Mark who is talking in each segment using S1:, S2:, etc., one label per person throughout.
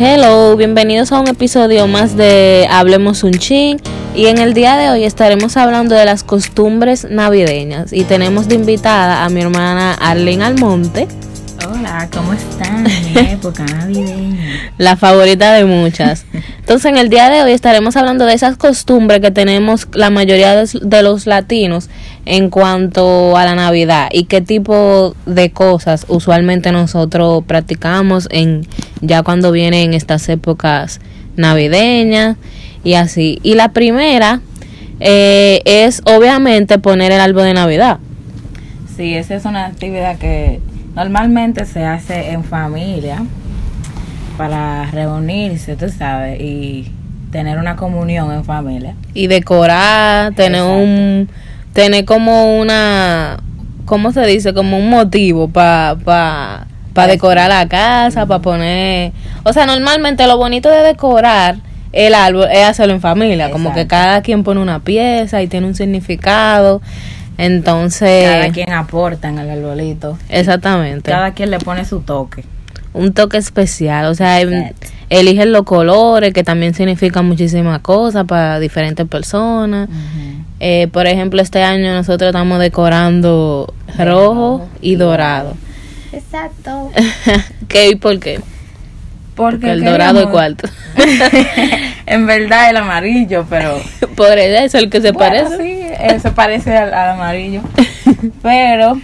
S1: Hello, bienvenidos a un episodio más de Hablemos un chin y en el día de hoy estaremos hablando de las costumbres navideñas y tenemos de invitada a mi hermana Arlene Almonte.
S2: Hola, ¿cómo están? Mi época navideña.
S1: La favorita de muchas. Entonces, en el día de hoy estaremos hablando de esas costumbres que tenemos la mayoría de los latinos en cuanto a la Navidad y qué tipo de cosas usualmente nosotros practicamos en ya cuando vienen estas épocas navideñas y así. Y la primera eh, es obviamente poner el árbol de Navidad.
S2: Sí, esa es una actividad que normalmente se hace en familia para reunirse, tú sabes, y tener una comunión en familia.
S1: Y decorar, tener
S2: Exacto.
S1: un tener como una ¿cómo se dice? como un motivo para pa, pa decorar la casa, para poner, o sea, normalmente lo bonito de decorar el árbol es hacerlo en familia, como que cada quien pone una pieza y tiene un significado. Entonces,
S2: Cada quien aporta en el arbolito.
S1: exactamente.
S2: Cada quien le pone su toque.
S1: un toque especial, o sea, em-
S2: Exacto.
S1: eligen los colores que también significan muchísimas cosas para diferentes personas. Eh, por ejemplo, este año nosotros estamos decorando
S2: De
S1: rojo y dorado.
S2: Exacto.
S1: ¿Qué y por qué?
S2: Porque
S1: el dorado es cuarto.
S2: en verdad el amarillo, pero
S1: por eso es el que se
S2: Bueno,
S1: parece.
S2: Sí, eh, se parece al, al amarillo. Pero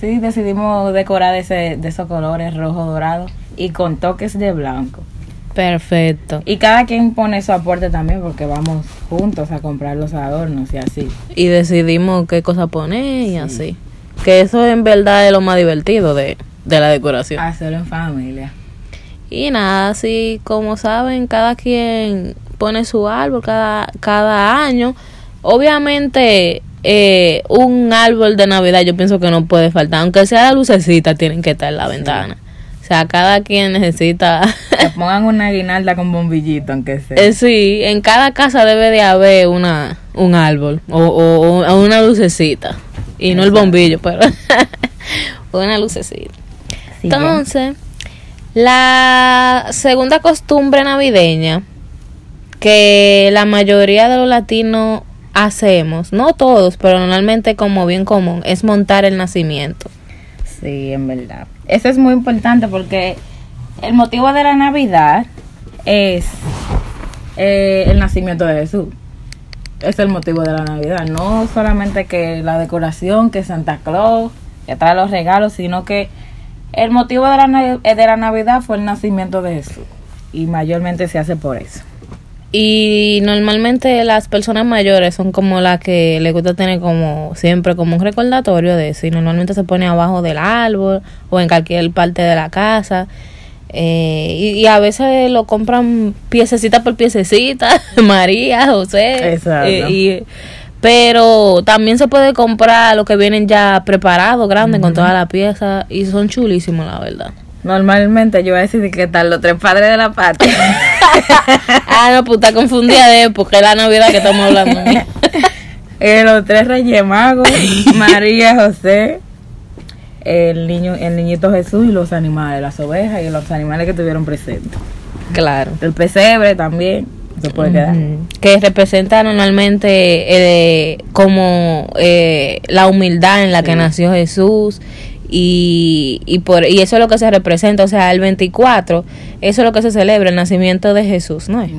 S2: sí decidimos decorar de, ese, de esos colores rojo, dorado y con toques de blanco.
S1: Perfecto.
S2: Y cada quien pone su aporte también porque vamos juntos a comprar los adornos y así.
S1: Y decidimos qué cosa poner y así. Que eso en verdad es lo más divertido de, de la decoración.
S2: Hacerlo en familia.
S1: Y nada, así como saben, cada quien pone su árbol cada, cada año. Obviamente, eh, un árbol de Navidad yo pienso que no puede faltar, aunque sea la lucecita, tienen que estar en la ventana. O sea, cada quien necesita...
S2: Que pongan una guinalda con bombillito, aunque sea.
S1: Eh, sí, en cada casa debe de haber una, un árbol o, o- o una lucecita. Y no el bombillo, pero una lucecita.
S2: Sí.
S1: Entonces, la segunda costumbre navideña que la mayoría de los latinos hacemos, no todos, pero normalmente como bien común, es montar el nacimiento.
S2: Sí, en verdad. Eso es muy importante porque el motivo de la Navidad es eh, el nacimiento de Jesús. Es el motivo de la Navidad. No solamente que la decoración, que Santa Claus, que trae los regalos, sino que el motivo de la, eh, de la Navidad fue el nacimiento de Jesús. Y mayormente se hace por eso.
S1: Y normalmente las personas mayores son como las que les gusta tener como siempre como un recordatorio de eso. Y normalmente se pone abajo del árbol o en cualquier parte de la casa. Eh, y, y a veces lo compran piececita por piececita, María, José.
S2: Exacto.
S1: eh, y- pero también se puede comprar lo que vienen ya preparados, grandes, con toda la pieza. Y son chulísimos, la verdad.
S2: Normalmente yo voy a decir que tal los tres padres de la patria.
S1: ah, no, puta, confundida de es la Navidad que estamos hablando.
S2: Eh, los tres reyes magos, María, José, el niño, el niñito Jesús y los animales, las ovejas y los animales que tuvieron presentes.
S1: claro.
S2: El pesebre también se puede quedar.
S1: Que representa normalmente eh, como eh, la humildad en la que nació Jesús y, y, por, y eso es lo que se representa, o sea, el 24, eso es lo que se celebra, el nacimiento de Jesús, ¿no es?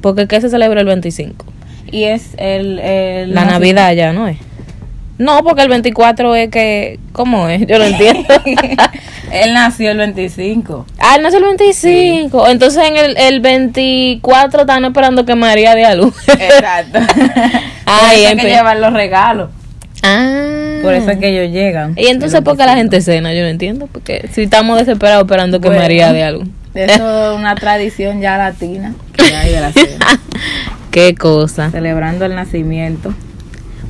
S1: Porque ¿qué se celebra el 25?
S2: Y es el, el
S1: La Navidad ya, ¿no es? No, porque el 24 es que, ¿cómo es? Yo lo entiendo.
S2: Él nació el 25.
S1: ah, él nació el 25, entonces en el, el 24 están esperando que María dé a luz.
S2: Exacto.
S1: Ay,
S2: Por eso
S1: en
S2: es que
S1: fin.
S2: llevan los regalos.
S1: ah.
S2: Por eso es que ellos llegan.
S1: Y entonces, ¿por qué la
S2: 25.
S1: gente cena? Yo no entiendo. Porque si estamos desesperados esperando que
S2: Bueno.
S1: María dé algo.
S2: Eso es una tradición ya latina que hay de la cena.
S1: Qué cosa.
S2: Celebrando el nacimiento.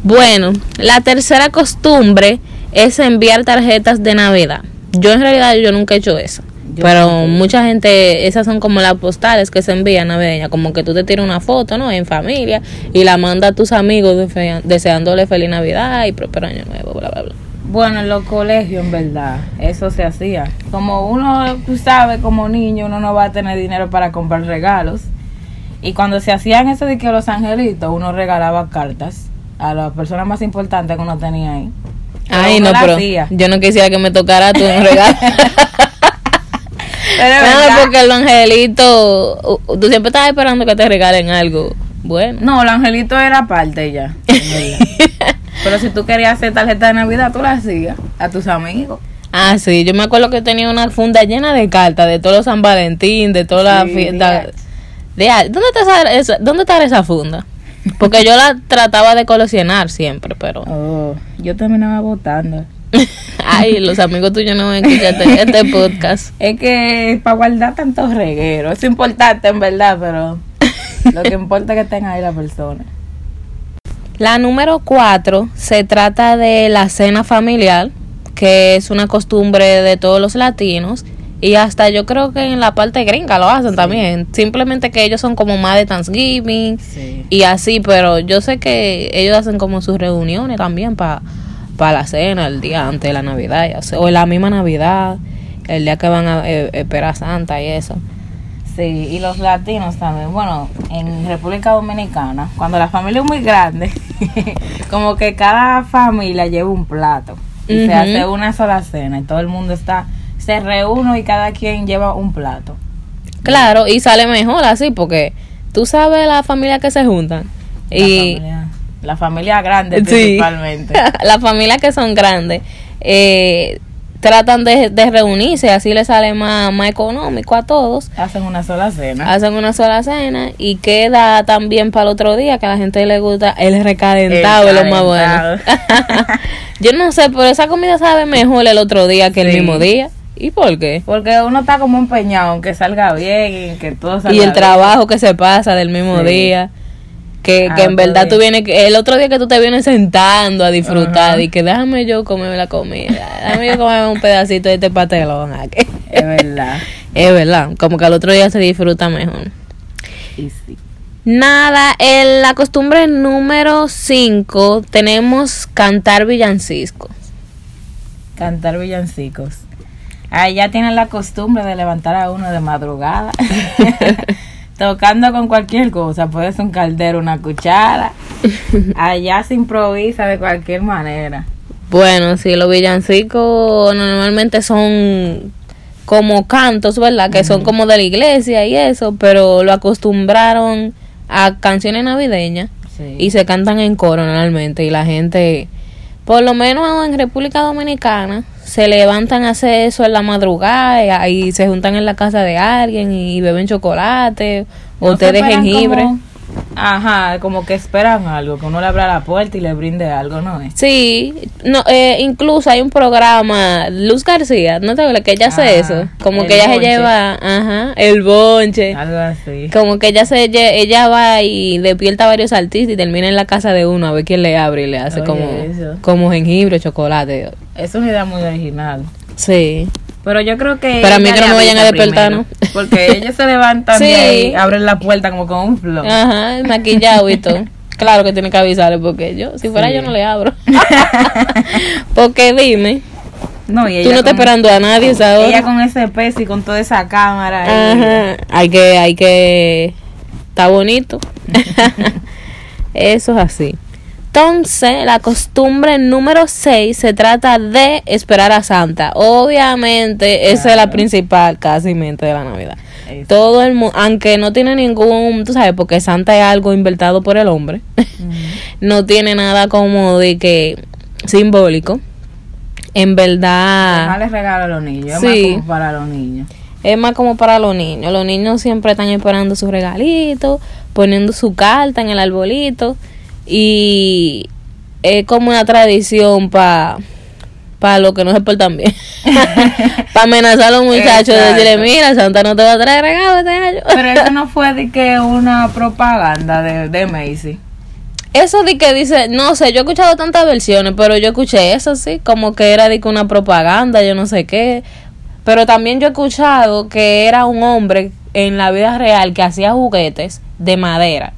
S1: Bueno, la tercera costumbre es enviar tarjetas de Navidad. Yo en realidad yo nunca he hecho eso.
S2: Yo
S1: pero mucha gente, esas son como las postales que se envían navideñas, como que tú te tiras una foto, ¿no? En familia y la manda a tus amigos defe- deseándole feliz Navidad y próspero año nuevo, bla, bla, bla.
S2: Bueno, en los colegios, en verdad, eso se hacía. Como uno, tú sabes, como niño, uno no va a tener dinero para comprar regalos. Y cuando se hacían eso de que los angelitos, uno regalaba cartas a las personas más importantes que uno tenía ahí. Pero
S1: Ay, no, pero
S2: hacía.
S1: yo no quisiera que me tocara tú un regalo. No, porque el angelito, tú siempre estás esperando que te regalen algo bueno.
S2: No, el angelito era aparte ya. Pero si tú querías hacer tarjeta de Navidad, tú la hacías a tus amigos.
S1: Ah, sí, yo me acuerdo que tenía una funda llena de cartas de todos los San Valentín, de todas las
S2: Sí,
S1: fiestas.
S2: de-
S1: De, ¿dónde, está esa, esa- ¿Dónde está esa funda? Porque yo la trataba de coleccionar siempre, pero...
S2: Oh, yo terminaba votando.
S1: Ay, los amigos tuyos no van a escuchar este, podcast.
S2: Es que para guardar tantos regueros, es importante en verdad, pero lo que importa es que tenga ahí la persona.
S1: La número cuatro se trata de la cena familiar, que es una costumbre de todos los latinos. Y hasta yo creo que en la parte gringa lo hacen también. Simplemente que ellos son como más de Thanksgiving
S2: Sí.
S1: y así, pero yo sé que ellos hacen como sus reuniones también para la cena, el día antes de la Navidad, ya o la misma Navidad, el día que van a eh, esperar a Santa y eso.
S2: Sí, y los latinos también. Bueno, en República Dominicana, cuando la familia es muy grande, como que cada familia lleva un plato y se hace una sola cena y todo el mundo está, se reúne y cada quien lleva un plato.
S1: Claro, y sale mejor así, porque tú sabes la familia que se juntan.
S2: La
S1: Y
S2: familia, la familia grande
S1: Sí.
S2: principalmente.
S1: las familias que son grandes eh, tratan de, de reunirse, así les sale más, más económico a todos.
S2: Hacen una sola cena.
S1: Hacen una sola cena y queda también para el otro día que a la gente le gusta el recalentado,
S2: El
S1: es lo más bueno. Yo no sé, pero esa comida sabe mejor el otro día que el mismo día. ¿Y por qué?
S2: Porque uno está como empeñado en que salga bien y que todo salga
S1: Y el
S2: bien.
S1: trabajo que se pasa del mismo
S2: Sí.
S1: día. Que,
S2: Ah,
S1: que en
S2: otro
S1: verdad tú vienes, el otro día que tú te vienes sentando a disfrutar y que déjame yo comerme la comida, déjame yo comerme un pedacito de este pastelón. aquí".
S2: Es verdad.
S1: Es verdad, como que al otro día se disfruta mejor.
S2: Y sí.
S1: Nada, en la costumbre número 5 tenemos cantar villancicos.
S2: Cantar villancicos. Ah, ya tienen la costumbre de levantar a uno de madrugada. Tocando con cualquier cosa. Puede ser un caldero, una cuchara. Allá se improvisa de cualquier manera.
S1: Bueno, sí, los villancicos normalmente son como cantos, ¿verdad? Que son como de la iglesia y eso, pero lo acostumbraron a canciones navideñas
S2: Sí.
S1: y se cantan en coro normalmente y la gente, por lo menos en República Dominicana, se levantan a hacer eso en la madrugada y se juntan en la casa de alguien y beben chocolate o
S2: No
S1: té de jengibre.
S2: como- ajá, como que esperan algo, que uno le abra la puerta y le brinde algo, ¿no?
S1: Sí, no, eh, incluso hay un programa, Luz García, ¿no te acuerdas que ella hace
S2: Ah,
S1: eso? Como que ella se lleva, ajá, el bonche.
S2: Algo así.
S1: Como que ella se ella va y despierta a varios artistas y termina en la casa de uno a ver quién le abre y le hace
S2: Oye,
S1: como,
S2: eso.
S1: como jengibre, chocolate.
S2: Es una idea muy original.
S1: Sí.
S2: Pero yo creo que.
S1: Para mí
S2: ella
S1: que no me vayan a despertar,
S2: primero,
S1: ¿no?
S2: Porque ellos se levantan
S1: Sí.
S2: ahí, abren la puerta como con un flow.
S1: Ajá, maquillado y todo. Claro que tiene que avisarle porque yo, si fuera
S2: Sí.
S1: yo no le abro. porque dime,
S2: No, y
S1: tú no
S2: ella
S1: estás
S2: con,
S1: esperando a nadie esa hora.
S2: ella con ese peso y con toda esa cámara.
S1: Ajá, hay que, hay que, está bonito. Eso es así. Entonces, la costumbre número 6 se trata de esperar a Santa. Obviamente, esa es la principal casi mente de la Navidad.
S2: Eso.
S1: Todo el mundo, aunque no tiene ningún, tú sabes, porque Santa es algo inventado por el hombre, no tiene nada como de que simbólico. En verdad,
S2: Dejarles regalo a los niños. Es
S1: Sí.
S2: más como para los niños.
S1: Es más como para los niños. Los niños siempre están esperando su regalito, poniendo su carta en el arbolito. Y es como una tradición para para los que no se portan bien. para amenazar a los muchachos,
S2: Exacto.
S1: decirle, mira, Santa no te va a traer regalo este año.
S2: Pero eso no fue de que una propaganda de, de Macy.
S1: Eso de que dice, no sé, yo he escuchado tantas versiones, pero yo escuché eso sí, como que era de que una propaganda, yo no sé qué. Pero también yo he escuchado que era un hombre en la vida real que hacía juguetes de madera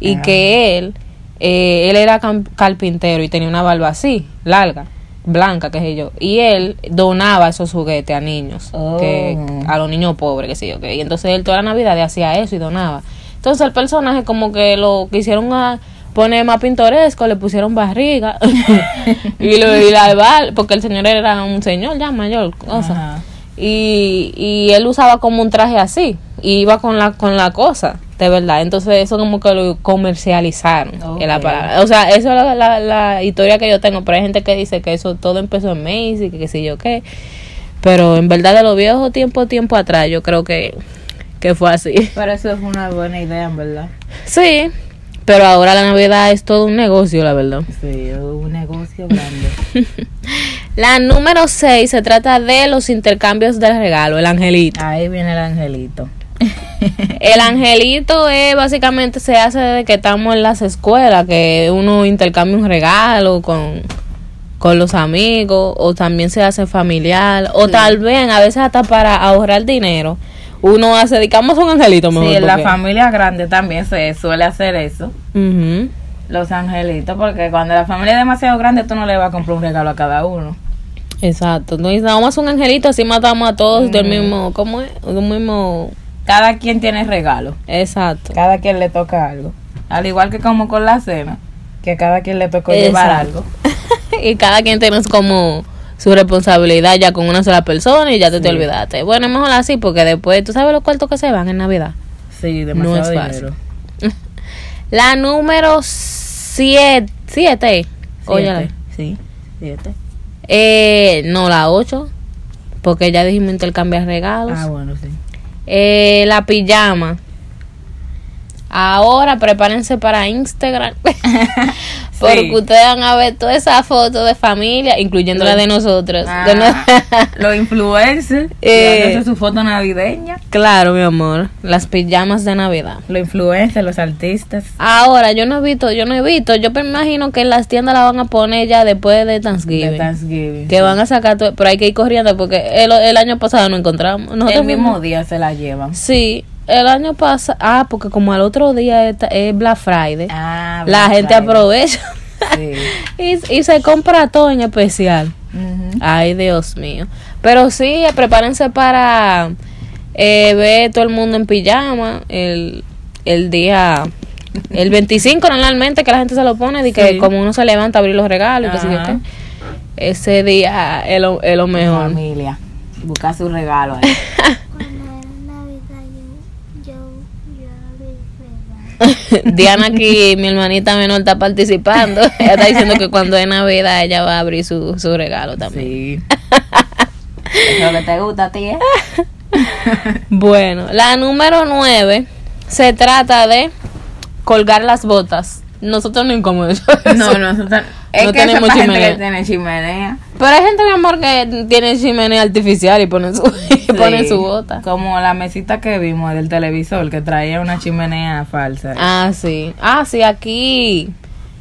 S1: y
S2: Ah.
S1: que él, eh, él era carpintero y tenía una barba así, larga. blanca, qué sé yo. Y él donaba esos juguetes a niños, que,
S2: Oh.
S1: a los niños pobres, qué sé yo. qué. Y entonces él toda la Navidad hacía eso y donaba. Entonces el personaje como que lo quisieron a poner más pintoresco, le pusieron barriga y, lo, y la porque el señor era un señor ya mayor, cosa.
S2: Ajá.
S1: Y, y él usaba como un traje así, y iba con la, con la cosa, de verdad. Entonces eso como que lo comercializaron, en la palabra. O sea, eso es la, la, la historia que yo tengo, pero hay gente que dice que eso todo empezó en Macy, que qué sé yo qué. Pero en verdad de los viejos tiempo, tiempo atrás, yo creo que, que fue así.
S2: Pero eso es una buena idea, en verdad.
S1: Sí, pero ahora la Navidad es todo un negocio, la verdad.
S2: Sí, un negocio grande.
S1: La número 6 se trata de los intercambios de regalo, el angelito.
S2: Ahí viene el angelito.
S1: El angelito es básicamente se hace desde que estamos en las escuelas, que uno intercambia un regalo con, con los amigos, o también se hace familiar, o tal vez a veces hasta para ahorrar dinero. Uno hace, dedicamos un angelito mejor.
S2: Sí, en la familia grande también se suele hacer eso. Los angelitos, porque cuando la familia es demasiado grande, tú no le vas a comprar un regalo a cada uno.
S1: Exacto. Entonces, vamos a un angelito, así matamos a todos del mismo, ¿cómo es? Del mismo,
S2: Cada quien tiene regalo.
S1: exacto.
S2: Cada quien le toca algo. Al igual que como con la cena, que cada quien le tocó llevar algo.
S1: y cada quien tiene como su responsabilidad ya con una sola persona y ya te, te olvidaste. Bueno, es mejor así porque después tú sabes los cuartos que se van en Navidad.
S2: Sí, demasiado
S1: No es fácil.
S2: dinero.
S1: La número 7, siete.
S2: Sí, siete.
S1: Eh, no, la 8, porque ya dijimos intercambiar regalos.
S2: Ah, bueno, sí.
S1: Eh, la pijama. Ahora prepárense para Instagram. Porque ustedes van a ver toda esa foto de familia, incluyendo la de nosotros. De no-
S2: Ah, los influencers,
S1: Eh.
S2: su foto navideña.
S1: claro, mi amor. Las pijamas de Navidad.
S2: Los influencers, los artistas.
S1: Ahora, yo no he visto, yo no he visto. Yo me imagino que en las tiendas la van a poner ya después de Thanksgiving.
S2: De Thanksgiving.
S1: que van a sacar todo, pero hay que ir corriendo porque el, el año pasado no encontramos. Nosotros
S2: El mismo día se la llevan.
S1: Sí, el año pasado. Ah, porque como al otro día es, Black Friday,
S2: Ah,
S1: la
S2: Black
S1: gente
S2: Friday.
S1: aprovecha
S2: Sí.
S1: y, y se compra todo en especial. Ay, Dios mío. Pero sí, prepárense para eh, ver todo el mundo en pijama el, el día. El 25 normalmente que la gente se lo pone de que
S2: Sí.
S1: como uno se levanta a abrir los regalos y qué qué. Ese día es lo, es lo mejor.
S2: Familia. Buscar su regalo ahí.
S3: Cuando era Navidad yo, yo, yo abrí regalo.
S1: Diana aquí, mi hermanita menor, está participando. Ella está diciendo que cuando es Navidad ella va a abrir su, su regalo también.
S2: Sí. Es lo que te gusta, tía.
S1: Bueno, la número 9 se trata de colgar las botas. Nosotros no incomodamos.
S2: No, nosotros. Es
S1: No
S2: que
S1: tenemos
S2: gente
S1: chimenea.
S2: que tiene chimenea.
S1: Pero hay gente, mi amor, que tiene chimenea artificial y ponen su,
S2: Sí.
S1: su bota.
S2: Como la mesita que vimos del televisor que traía una chimenea falsa.
S1: Ah, sí. Ah, sí, aquí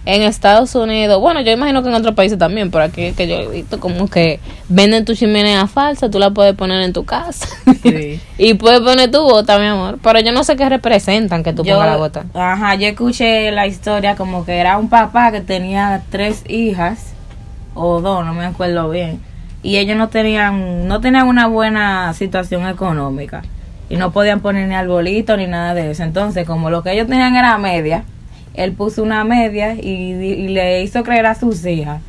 S1: en Estados Unidos. Bueno, yo imagino que en otros países también, pero aquí que yo he visto como que venden tu chimenea falsa, tú la puedes poner en tu casa.
S2: Sí.
S1: y puedes poner tu bota, mi amor. Pero yo no sé qué representan que tú
S2: Yo,
S1: pongas la bota.
S2: ajá, yo escuché la historia como que era un papá que tenía tres hijas o dos, no me acuerdo bien, y ellos no tenían no tenían una buena situación económica y no podían poner ni arbolito ni nada de eso. Entonces, como lo que ellos tenían era media, él puso una media y, y le hizo creer a sus hijas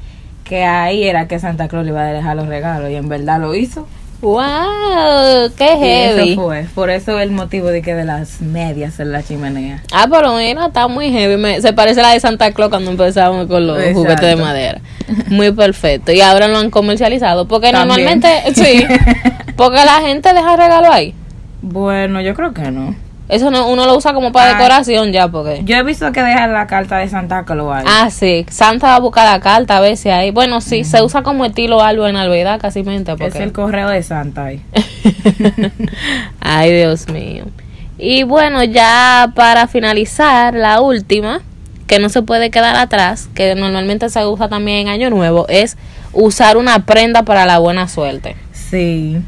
S2: que ahí era que Santa Claus le iba a dejar los regalos y en verdad lo hizo.
S1: ¡Wow! ¡Qué
S2: Y
S1: heavy!
S2: eso fue, por eso el motivo de que de las medias en la chimenea.
S1: Ah, pero mira, está muy heavy. Me- se parece a la de Santa Claus cuando empezamos con los
S2: Exacto.
S1: juguetes de madera. Muy perfecto. Y ahora lo han comercializado. Porque
S2: También.
S1: normalmente, sí. Porque la gente deja regalo ahí.
S2: Bueno, yo creo que no.
S1: Eso no, uno lo usa como para
S2: Ah.
S1: decoración ya, porque...
S2: Yo he visto que dejan la carta de Santa Claus ahí.
S1: Ah, sí. Santa va a buscar la carta a veces ahí. Bueno, sí, se usa como estilo algo en Navidad, casi mente.
S2: es
S1: Porque...
S2: el correo de Santa ahí.
S1: Ay, Dios mío. Y bueno, ya para finalizar, la última, que no se puede quedar atrás, que normalmente se usa también en Año Nuevo, es usar una prenda para la buena suerte.
S2: Sí.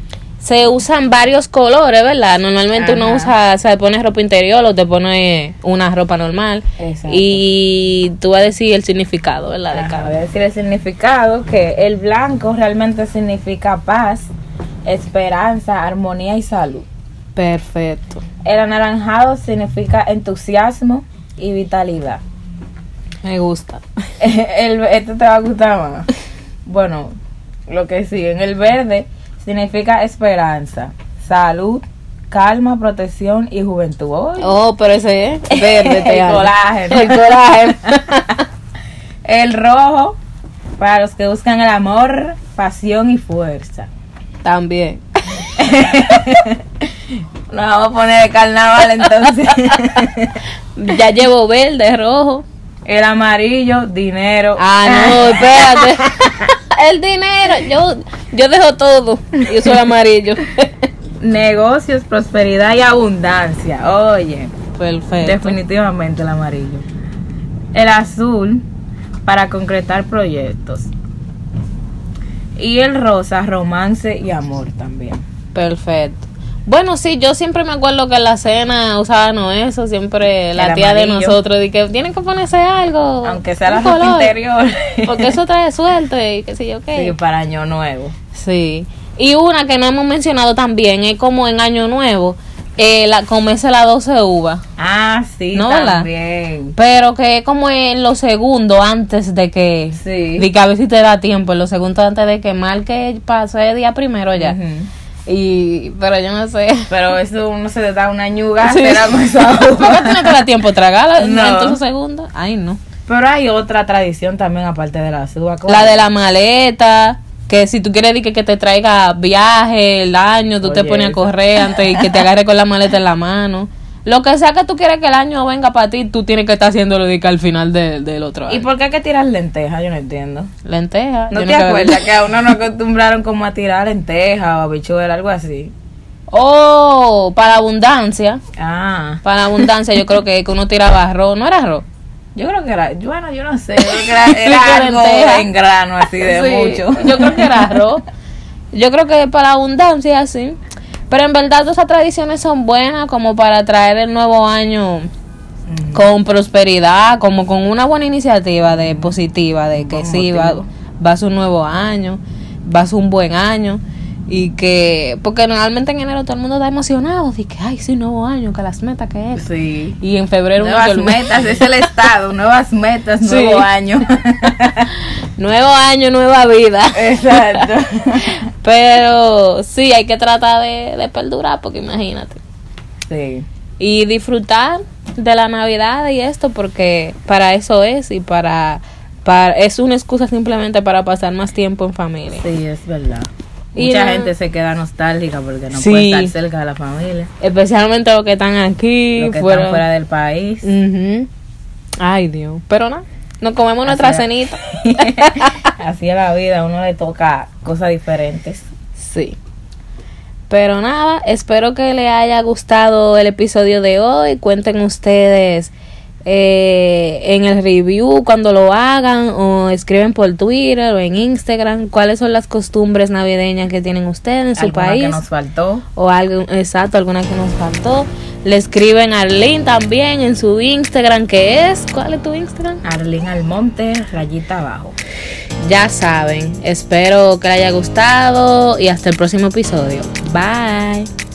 S1: Se usan varios colores, ¿verdad? Normalmente uno usa, se pone ropa interior o te pone una ropa normal.
S2: Exacto.
S1: Y tú vas a decir el significado, ¿verdad? De cada
S2: voy a decir el significado, que el blanco realmente significa paz, esperanza, armonía y salud.
S1: Perfecto.
S2: El anaranjado significa entusiasmo y vitalidad.
S1: Me gusta.
S2: El, este te va a gustar más. Bueno, lo que sigue. En el verde significa esperanza, salud, calma, protección y juventud.
S1: Oh, pero ese es verde. te
S2: el colágeno.
S1: El colágeno.
S2: El rojo para los que buscan el amor, pasión y fuerza.
S1: También.
S2: Nos vamos a poner de carnaval entonces.
S1: Ya llevo verde, rojo.
S2: el amarillo, dinero.
S1: Ah, no, espérate. El dinero. Yo, yo dejo todo. Yo soy amarillo.
S2: Negocios, prosperidad y abundancia. Oye,
S1: Perfecto.
S2: definitivamente el amarillo. El azul para concretar proyectos. Y el rosa, romance y amor también.
S1: Perfecto. Bueno, sí, yo siempre me acuerdo que en la cena usaban eso, siempre la
S2: El
S1: tía de nosotros, de que tienen que ponerse algo.
S2: Aunque sea la ropa interior.
S1: Porque eso trae suerte y qué sé yo
S2: Sí,
S1: qué.
S2: para año nuevo.
S1: Sí. Y una que no hemos mencionado también es como en Año Nuevo, eh, la, comerse la 12 uvas.
S2: Ah, sí,
S1: No, ¿verdad?
S2: también.
S1: Pero que es como en los segundos antes de que.
S2: Sí.
S1: De que a ver si te da tiempo, en los segundos antes de que marque pase día primero ya.
S2: Ujú.
S1: Y. Pero yo no sé.
S2: Pero eso uno se le da una ñuga,
S1: Sí.
S2: se da con esa
S1: ¿Por qué tú no te da tiempo tragarla
S2: No.
S1: en esos segundos? Ay, no.
S2: Pero hay otra tradición también aparte de la. ¿cuál?
S1: La de la maleta. Que si tú quieres que, que te traiga viaje, el año, tú te pones a correr antes y que te agarre con la maleta en la mano. Lo que sea que tú quieres que el año venga para ti, tú tienes que estar haciéndolo de que al final de- del otro año.
S2: ¿Y por qué hay que tirar lentejas? Yo no entiendo.
S1: Lenteja.
S2: ¿No
S1: yo
S2: te acuerdas que a uno nos acostumbraron como a tirar lentejas o habichuela, algo así?
S1: Oh, para abundancia.
S2: Ah,
S1: Para abundancia, yo creo que, que uno tiraba arroz. ¿No era arroz?
S2: yo creo que era, bueno, yo no sé, yo creo que era, era algo en grano así de
S1: Sí,
S2: mucho.
S1: Yo creo que era arroz. Yo creo que para abundancia, sí. Pero en verdad esas tradiciones son buenas como para traer el nuevo año con prosperidad, como con una buena iniciativa de positiva, de que sí, va,
S2: motivo.
S1: va a ser un nuevo año, va a ser un buen año. Y que, porque normalmente en enero todo el mundo está emocionado, de que, ay, sí, nuevo año, que las metas que es.
S2: Sí.
S1: Y en febrero
S2: Nuevas metas, es el estado, nuevas metas,
S1: Sí.
S2: nuevo año.
S1: Nuevo año, nueva vida.
S2: Exacto.
S1: Pero sí, hay que tratar de, de perdurar, porque imagínate.
S2: Sí.
S1: Y disfrutar de la Navidad y esto, porque para eso es y para, para es una excusa simplemente para pasar más tiempo en familia.
S2: Sí, es verdad. Mucha gente se queda nostálgica porque no
S1: Sí.
S2: puede estar cerca de la familia.
S1: Especialmente los que están aquí,
S2: Los que
S1: fuera.
S2: están fuera del país.
S1: Ay, Dios. Pero no, nos comemos nuestra
S2: es.
S1: cenita.
S2: Así es la vida, a uno le toca cosas diferentes.
S1: Sí. Pero nada, espero que les haya gustado el episodio de hoy. Cuenten ustedes eh, en el review cuando lo hagan o escriben por Twitter o en Instagram cuáles son las costumbres navideñas que tienen ustedes en su
S2: Alguna
S1: país
S2: que nos faltó.
S1: o algo exacto, alguna que nos faltó. Le escriben a Arlene también en su Instagram que es, ¿cuál es tu Instagram?
S2: Arlene Almonte, rayita abajo.
S1: Ya saben, espero que les haya gustado y hasta el próximo episodio. Bye.